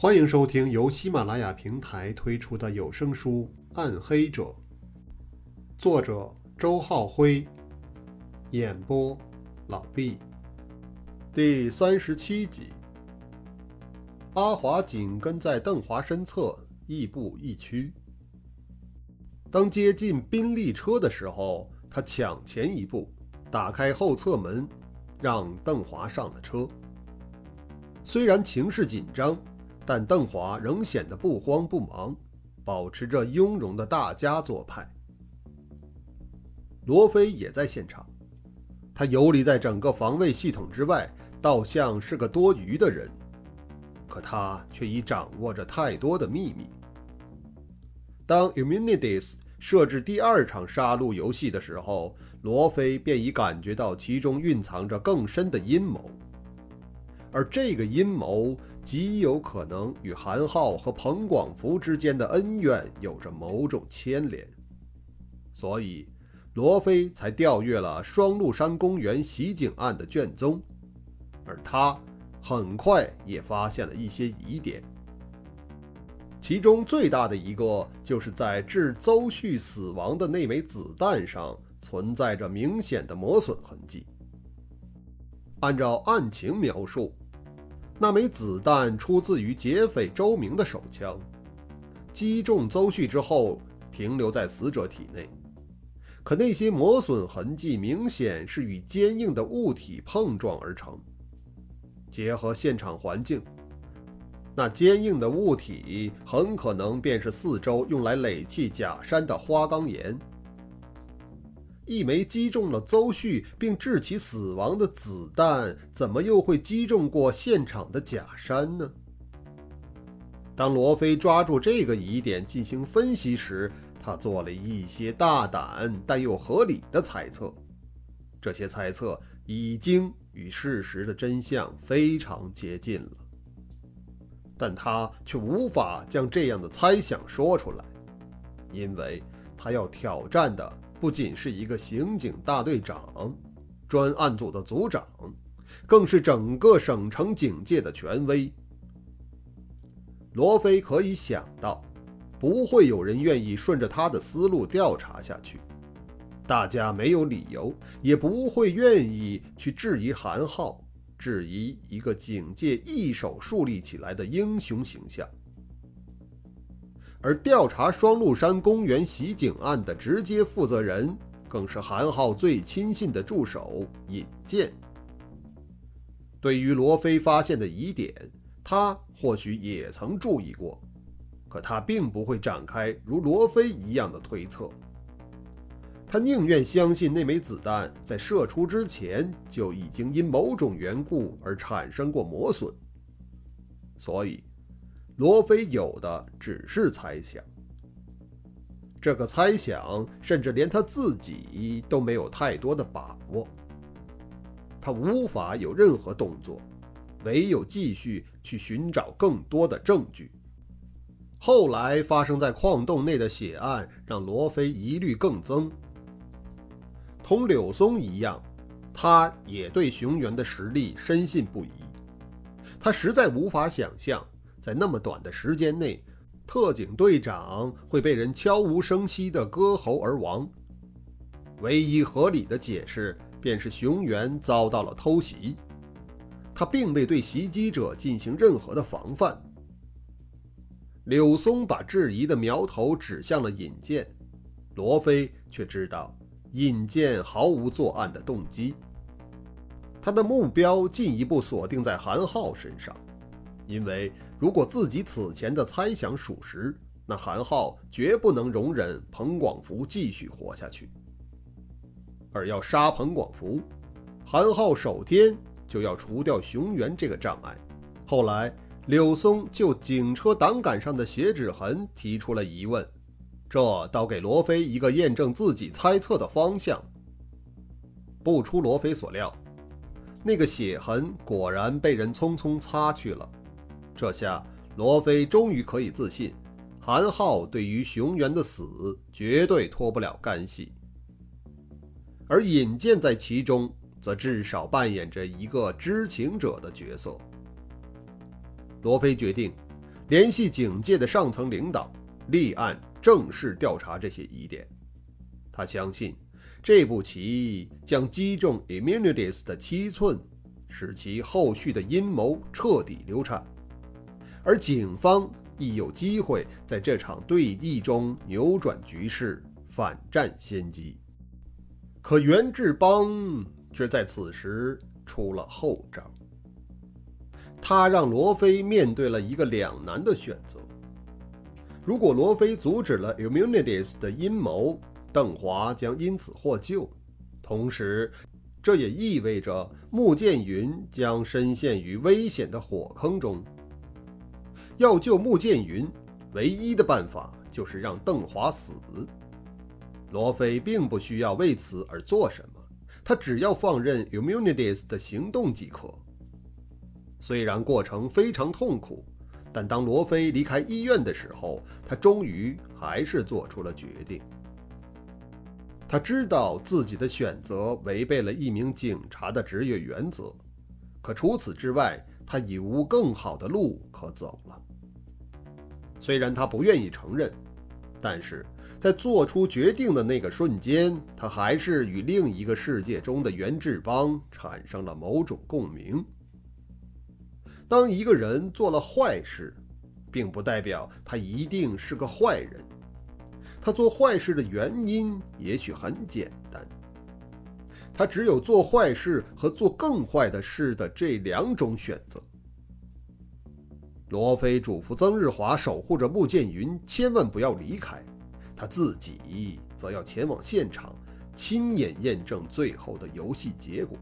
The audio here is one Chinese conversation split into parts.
欢迎收听由喜马拉雅平台推出的有声书《暗黑者》，作者周浩辉，演播老毕，第三十七集。阿华紧跟在邓华身侧，亦步亦趋。当接近宾利车的时候，他抢前一步，打开后侧门，让邓华上了车。虽然情势紧张。但邓华仍显得不慌不忙，保持着雍容的大家做派。罗非也在现场，他游离在整个防卫系统之外，倒像是个多余的人，可他却已掌握着太多的秘密。当 Immunities 设置第二场杀戮游戏的时候，罗非便已感觉到其中蕴藏着更深的阴谋。而这个阴谋极有可能与韩浩和彭广福之间的恩怨有着某种牵连，所以罗非才调阅了双鹿山公园袭警案的卷宗，而他很快也发现了一些疑点，其中最大的一个就是在致邹旭死亡的那枚子弹上存在着明显的磨损痕迹。按照案情描述，那枚子弹出自于劫匪周明的手枪，击中邹旭之后停留在死者体内。可那些磨损痕迹明显是与坚硬的物体碰撞而成。结合现场环境，那坚硬的物体很可能便是四周用来垒砌假山的花岗岩。一枚击中了邹旭并致其死亡的子弹，怎么又会击中过现场的假山呢？当罗非抓住这个疑点进行分析时，他做了一些大胆但又合理的猜测。这些猜测已经与事实的真相非常接近了，但他却无法将这样的猜想说出来，因为他要挑战的。不仅是一个刑警大队长、专案组的组长，更是整个省城警界的权威。罗非可以想到，不会有人愿意顺着他的思路调查下去。大家没有理由，也不会愿意去质疑韩浩，质疑一个警界一手树立起来的英雄形象。而调查双鹿山公园袭警案的直接负责人，更是韩浩最亲信的助手尹健。对于罗非发现的疑点，他或许也曾注意过，可他并不会展开如罗非一样的推测。他宁愿相信那枚子弹在射出之前就已经因某种缘故而产生过磨损，所以。罗非有的只是猜想，这个猜想甚至连他自己都没有太多的把握，他无法有任何动作，唯有继续去寻找更多的证据。后来发生在矿洞内的血案让罗非疑虑更增，同柳松一样，他也对熊原的实力深信不疑，他实在无法想象。在那么短的时间内，特警队长会被人悄无声息地割喉而亡。唯一合理的解释便是熊原遭到了偷袭，他并未对袭击者进行任何的防范。柳松把质疑的苗头指向了尹健，罗非却知道尹健毫无作案的动机，他的目标进一步锁定在韩浩身上。因为如果自己此前的猜想属实，那韩浩绝不能容忍彭广福继续活下去。而要杀彭广福，韩浩首先就要除掉熊原这个障碍。后来，柳松就警车挡杆上的血指痕提出了疑问，这倒给罗非一个验证自己猜测的方向。不出罗非所料，那个血痕果然被人匆匆擦去了。这下罗非终于可以自信，韩浩对于熊原的死绝对脱不了干系，而尹健在其中则至少扮演着一个知情者的角色。罗非决定，联系警界的上层领导，立案正式调查这些疑点。他相信这步棋将击中 Immunities 的七寸，使其后续的阴谋彻底流产，而警方亦有机会在这场对弈中扭转局势，反占先机。可袁志邦却在此时出了后招，他让罗非面对了一个两难的选择：如果罗非阻止了 Immunities 的阴谋，邓华将因此获救，同时，这也意味着穆剑云将深陷于危险的火坑中。要救穆剑云，唯一的办法就是让邓华死。罗非并不需要为此而做什么，他只要放任 Immunities 的行动即可。虽然过程非常痛苦，但当罗非离开医院的时候，他终于还是做出了决定。他知道自己的选择违背了一名警察的职业原则，可除此之外，他已无更好的路可走了。虽然他不愿意承认，但是在做出决定的那个瞬间，他还是与另一个世界中的袁志邦产生了某种共鸣。当一个人做了坏事，并不代表他一定是个坏人。他做坏事的原因也许很简单，他只有做坏事和做更坏的事的这两种选择。罗非嘱咐曾日华守护着穆剑云，千万不要离开，他自己则要前往现场，亲眼验证最后的游戏结果。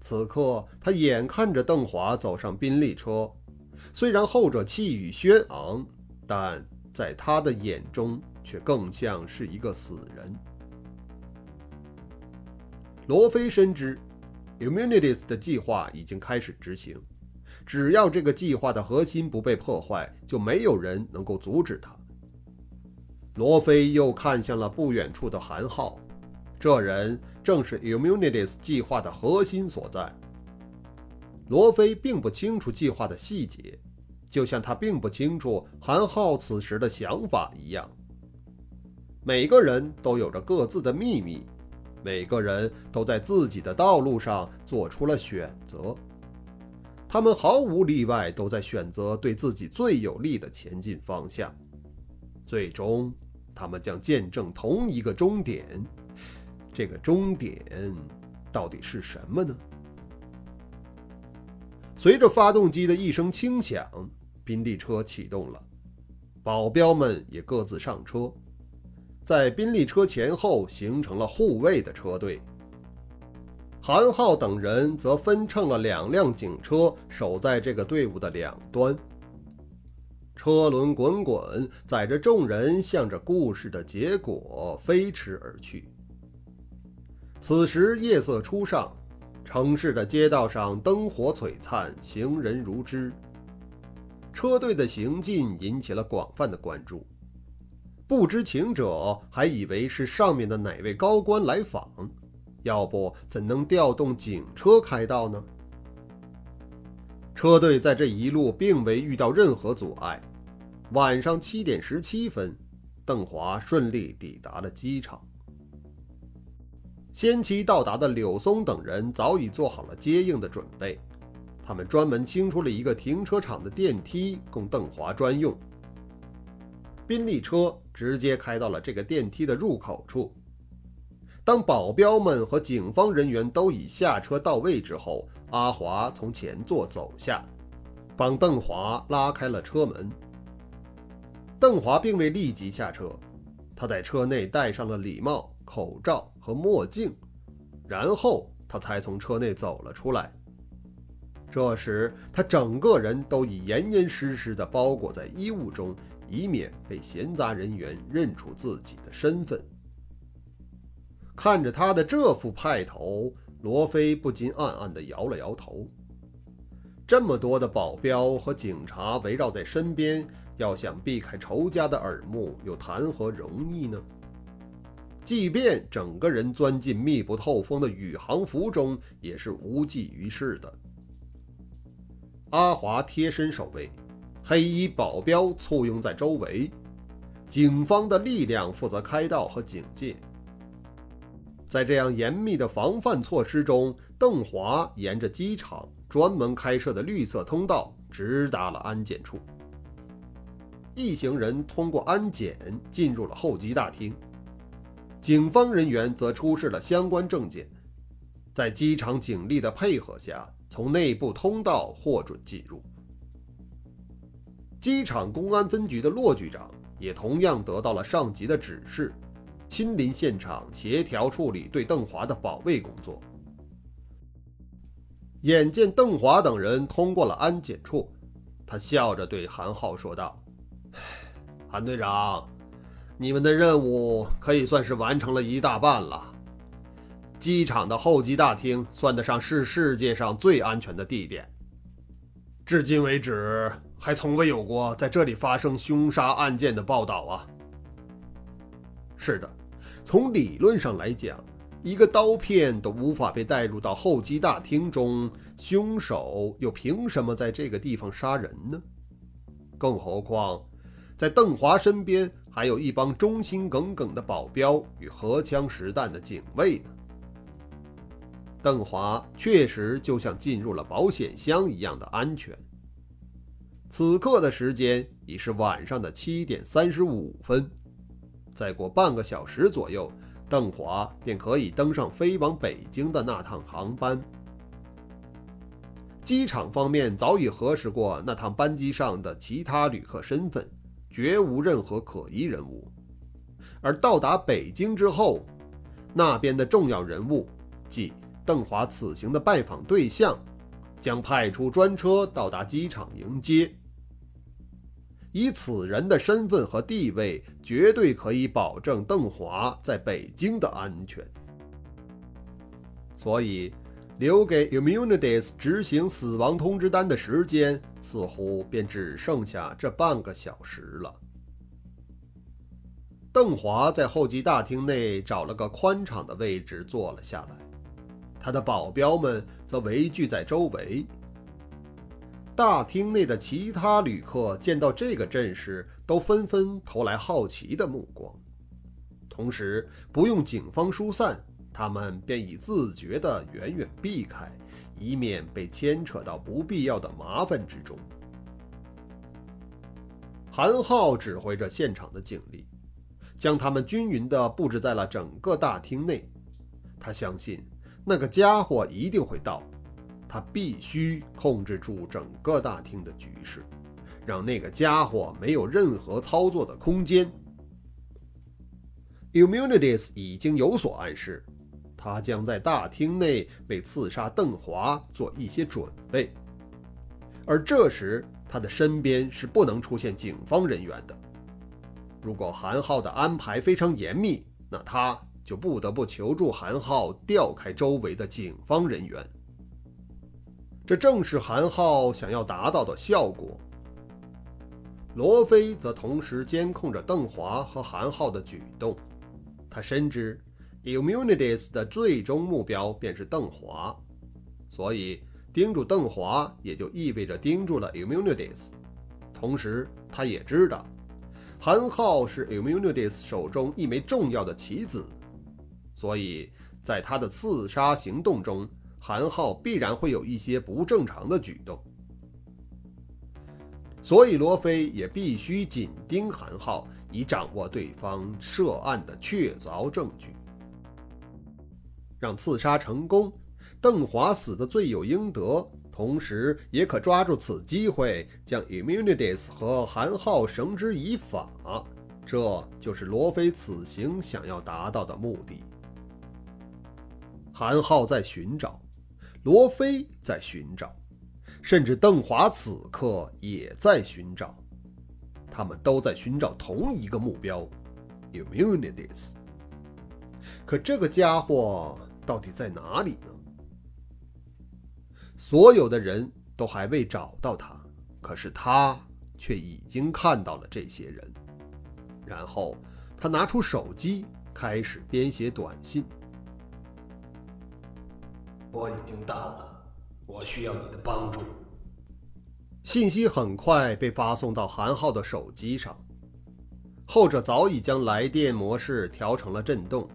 此刻，他眼看着邓华走上宾利车，虽然后者气宇轩昂，但……在他的眼中，却更像是一个死人。罗非深知，Immunities 的计划已经开始执行，只要这个计划的核心不被破坏，就没有人能够阻止他。罗非又看向了不远处的韩浩，这人正是 Immunities 计划的核心所在。罗非并不清楚计划的细节。就像他并不清楚韩浩此时的想法一样。每个人都有着各自的秘密，每个人都在自己的道路上做出了选择。他们毫无例外都在选择对自己最有利的前进方向。最终，他们将见证同一个终点。这个终点到底是什么呢？随着发动机的一声轻响。宾利车启动了，保镖们也各自上车，在宾利车前后形成了护卫的车队。韩浩等人则分乘了两辆警车，守在这个队伍的两端。车轮滚滚，载着众人向着故事的结果飞驰而去。此时夜色初上，城市的街道上灯火璀璨，行人如织。车队的行进引起了广泛的关注，不知情者还以为是上面的哪位高官来访，要不怎能调动警车开道呢？车队在这一路并未遇到任何阻碍。晚上七点十七分，邓华顺利抵达了机场。先期到达的柳松等人早已做好了接应的准备。他们专门清出了一个停车场的电梯，供邓华专用。宾利车直接开到了这个电梯的入口处。当保镖们和警方人员都已下车到位之后，阿华从前座走下，帮邓华拉开了车门。邓华并未立即下车，他在车内戴上了礼帽、口罩和墨镜，然后他才从车内走了出来。这时，他整个人都已严严实实地包裹在衣物中，以免被闲杂人员认出自己的身份。看着他的这副派头，罗非不禁暗暗地摇了摇头。这么多的保镖和警察围绕在身边，要想避开仇家的耳目，又谈何容易呢？即便整个人钻进密不透风的宇航服中，也是无济于事的。阿华贴身守卫，黑衣保镖簇拥在周围，警方的力量负责开道和警戒。在这样严密的防范措施中，邓华沿着机场专门开设的绿色通道直达了安检处。一行人通过安检进入了候机大厅，警方人员则出示了相关证件，在机场警力的配合下，从内部通道获准进入。机场公安分局的骆局长也同样得到了上级的指示，亲临现场协调处理对邓华的保卫工作。眼见邓华等人通过了安检处，他笑着对韩浩说道。韩队长，你们的任务可以算是完成了一大半了。机场的候机大厅算得上是世界上最安全的地点，至今为止还从未有过在这里发生凶杀案件的报道啊。是的，从理论上来讲，一个刀片都无法被带入到候机大厅中，凶手又凭什么在这个地方杀人呢？更何况。在邓华身边还有一帮忠心耿耿的保镖与荷枪实弹的警卫呢。邓华确实就像进入了保险箱一样的安全。此刻的时间已是晚上的七点三十五分，再过半个小时左右，邓华便可以登上飞往北京的那趟航班。机场方面早已核实过那趟班机上的其他旅客身份。绝无任何可疑人物，而到达北京之后，那边的重要人物，即邓华此行的拜访对象，将派出专车到达机场迎接。以此人的身份和地位，绝对可以保证邓华在北京的安全。所以，留给 Immunities 执行死亡通知单的时间。似乎便只剩下这半个小时了。邓华在候机大厅内找了个宽敞的位置坐了下来，他的保镖们则围聚在周围。大厅内的其他旅客见到这个阵势，都纷纷投来好奇的目光，同时不用警方疏散，他们便已自觉地远远避开。以免被牵扯到不必要的麻烦之中。韩浩指挥着现场的警力，将他们均匀地布置在了整个大厅内。他相信那个家伙一定会到，他必须控制住整个大厅的局势，让那个家伙没有任何操作的空间。Immunities 已经有所暗示。他将在大厅内为刺杀邓华做一些准备，而这时他的身边是不能出现警方人员的。如果韩浩的安排非常严密，那他就不得不求助韩浩调开周围的警方人员。这正是韩浩想要达到的效果。罗非则同时监控着邓华和韩浩的举动，他深知。Immunities 的最终目标便是邓华，所以盯住邓华也就意味着盯住了 Immunities。同时，他也知道韩浩是 Immunities 手中一枚重要的棋子，所以在他的刺杀行动中，韩浩必然会有一些不正常的举动。所以，罗非也必须紧盯韩浩，以掌握对方涉案的确凿证据。让刺杀成功，邓华死的罪有应得，同时也可抓住此机会将 Immunities 和韩浩绳之以法。这就是罗非此行想要达到的目的。韩浩在寻找，罗非在寻找，甚至邓华此刻也在寻找，他们都在寻找同一个目标：Immunities。可这个家伙。到底在哪里呢？所有的人都还未找到他，可是他却已经看到了这些人。然后他拿出手机，开始编写短信：“我已经到了，我需要你的帮助。”信息很快被发送到韩浩的手机上，后者早已将来电模式调成了震动。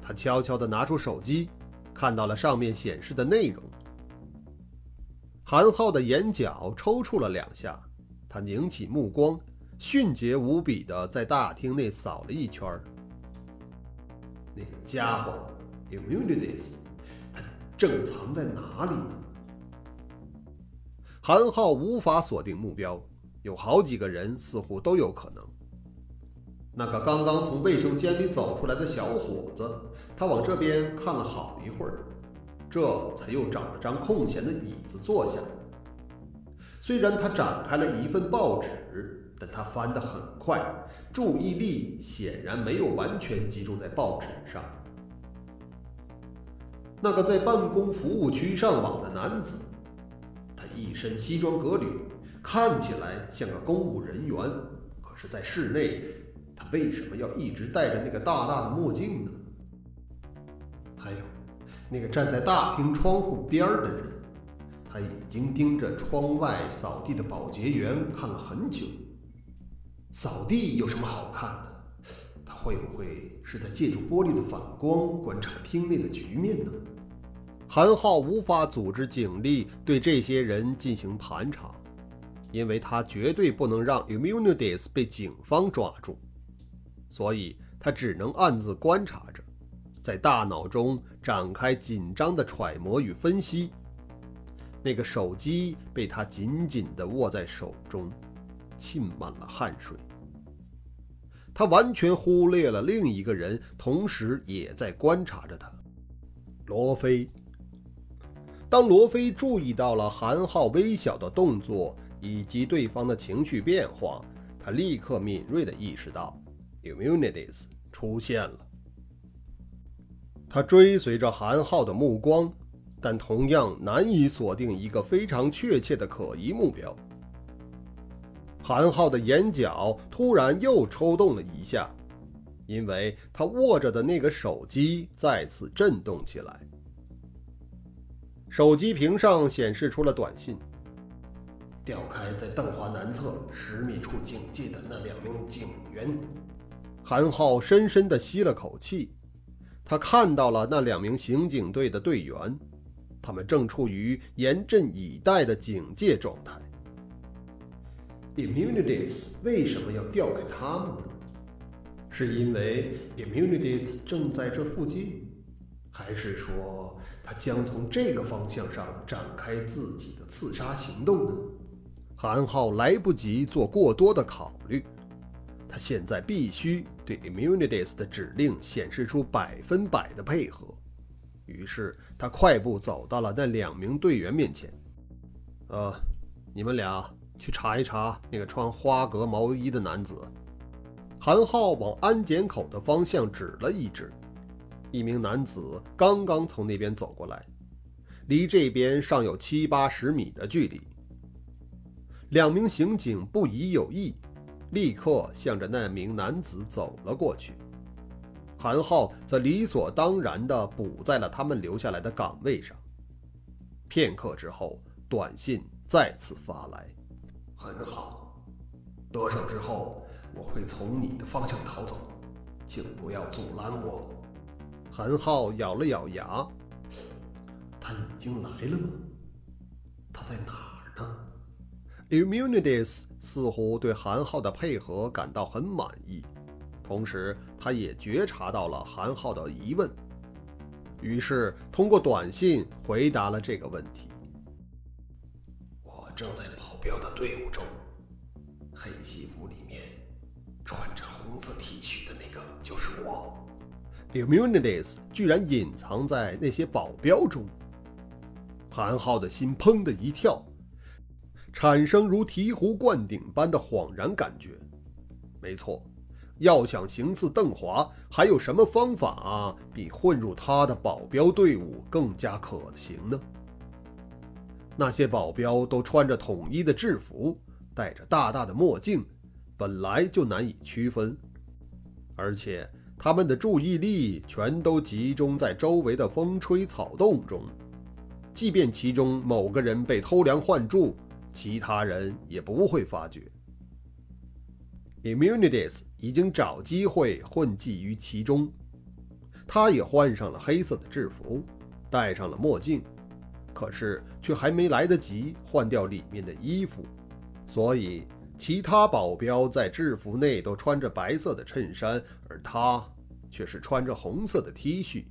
他悄悄地拿出手机，看到了上面显示的内容。韩浩的眼角抽搐了两下，他拧起目光，迅捷无比地在大厅内扫了一圈。那个家伙，Immunities，他正藏在哪里呢？韩浩无法锁定目标，有好几个人似乎都有可能。那个刚刚从卫生间里走出来的小伙子，他往这边看了好一会儿，这才又找了张空闲的椅子坐下。虽然他展开了一份报纸，但他翻得很快，注意力显然没有完全集中在报纸上。那个在办公服务区上网的男子。他一身西装革履，看起来像个公务人员。可是，在室内，他为什么要一直戴着那个大大的墨镜呢？还有，那个站在大厅窗户边的人，他已经盯着窗外扫地的保洁员看了很久。扫地有什么好看的？他会不会是在借助玻璃的反光观察厅内的局面呢？韩浩无法组织警力对这些人进行盘查，因为他绝对不能让 Immunities 被警方抓住，所以他只能暗自观察着，在大脑中展开紧张的揣摩与分析。那个手机被他紧紧地握在手中，浸满了汗水。他完全忽略了另一个人，同时也在观察着他，罗非。当罗非注意到了韩浩微小的动作以及对方的情绪变化，他立刻敏锐地意识到，Immunities 出现了。他追随着韩浩的目光，但同样难以锁定一个非常确切的可疑目标。韩浩的眼角突然又抽动了一下，因为他握着的那个手机再次震动起来。手机屏上显示出了短信：“调开在邓华南侧十米处警戒的那两名警员。”韩浩深深地吸了口气，他看到了那两名刑警队的队员，他们正处于严阵以待的警戒状态。Immunities 为什么要调给他们呢？是因为 Immunities 正在这附近？还是说，他将从这个方向上展开自己的刺杀行动呢？韩浩来不及做过多的考虑，他现在必须对 Immunities 的指令显示出百分百的配合。于是，他快步走到了那两名队员面前。呃，你们俩去查一查那个穿花格毛衣的男子。韩浩往安检口的方向指了一指。一名男子刚刚从那边走过来，离这边尚有七八十米的距离。两名刑警不疑有意，立刻向着那名男子走了过去。韩浩则理所当然地补在了他们留下来的岗位上。片刻之后，短信再次发来：“很好，得手之后我会从你的方向逃走，请不要阻拦我。”韩浩咬了咬牙，他已经来了吗？他在哪儿呢？Immunities 似乎对韩浩的配合感到很满意，同时他也觉察到了韩浩的疑问，于是通过短信回答了这个问题：“我正在保镖的队伍中，黑西服里面穿着红色 T 恤的那个就是我。” Immunities 居然隐藏在那些保镖中，韩浩的心砰的一跳，产生如醍醐灌顶般的恍然感觉。没错，要想行刺邓华，还有什么方法比混入他的保镖队伍更加可行呢？那些保镖都穿着统一的制服，戴着大大的墨镜，本来就难以区分，而且。他们的注意力全都集中在周围的风吹草动中，即便其中某个人被偷梁换柱，其他人也不会发觉。Immunities 已经找机会混迹于其中，他也换上了黑色的制服，戴上了墨镜，可是却还没来得及换掉里面的衣服，所以其他保镖在制服内都穿着白色的衬衫，而他却是穿着红色的 T 恤。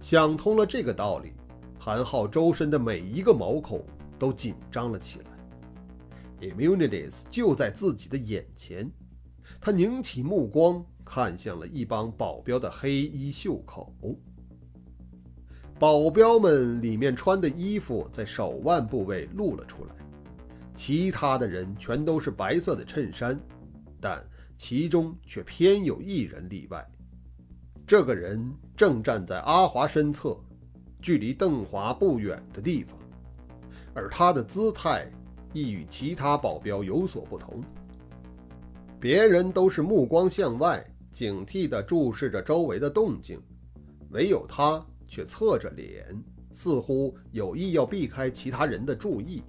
想通了这个道理，韩浩周身的每一个毛孔都紧张了起来。Immunities 就在自己的眼前，他拧起目光看向了一帮保镖的黑衣袖口。保镖们里面穿的衣服在手腕部位露了出来，其他的人全都是白色的衬衫，但其中却偏有一人例外。这个人正站在阿华身侧，距离邓华不远的地方，而他的姿态亦与其他保镖有所不同。别人都是目光向外，警惕地注视着周围的动静，唯有他却侧着脸，似乎有意要避开其他人的注意。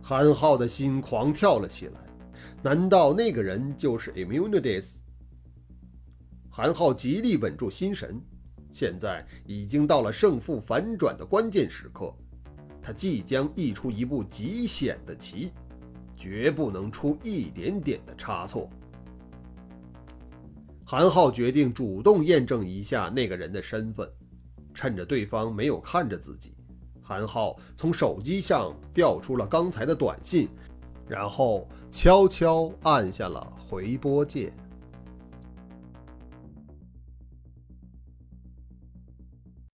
韩浩的心狂跳了起来，难道那个人就是 Immunities？韩浩极力稳住心神，现在已经到了胜负反转的关键时刻，他即将一出一步极险的棋，绝不能出一点点的差错。韩浩决定主动验证一下那个人的身份，趁着对方没有看着自己，韩浩从手机上调出了刚才的短信，然后悄悄按下了回拨键。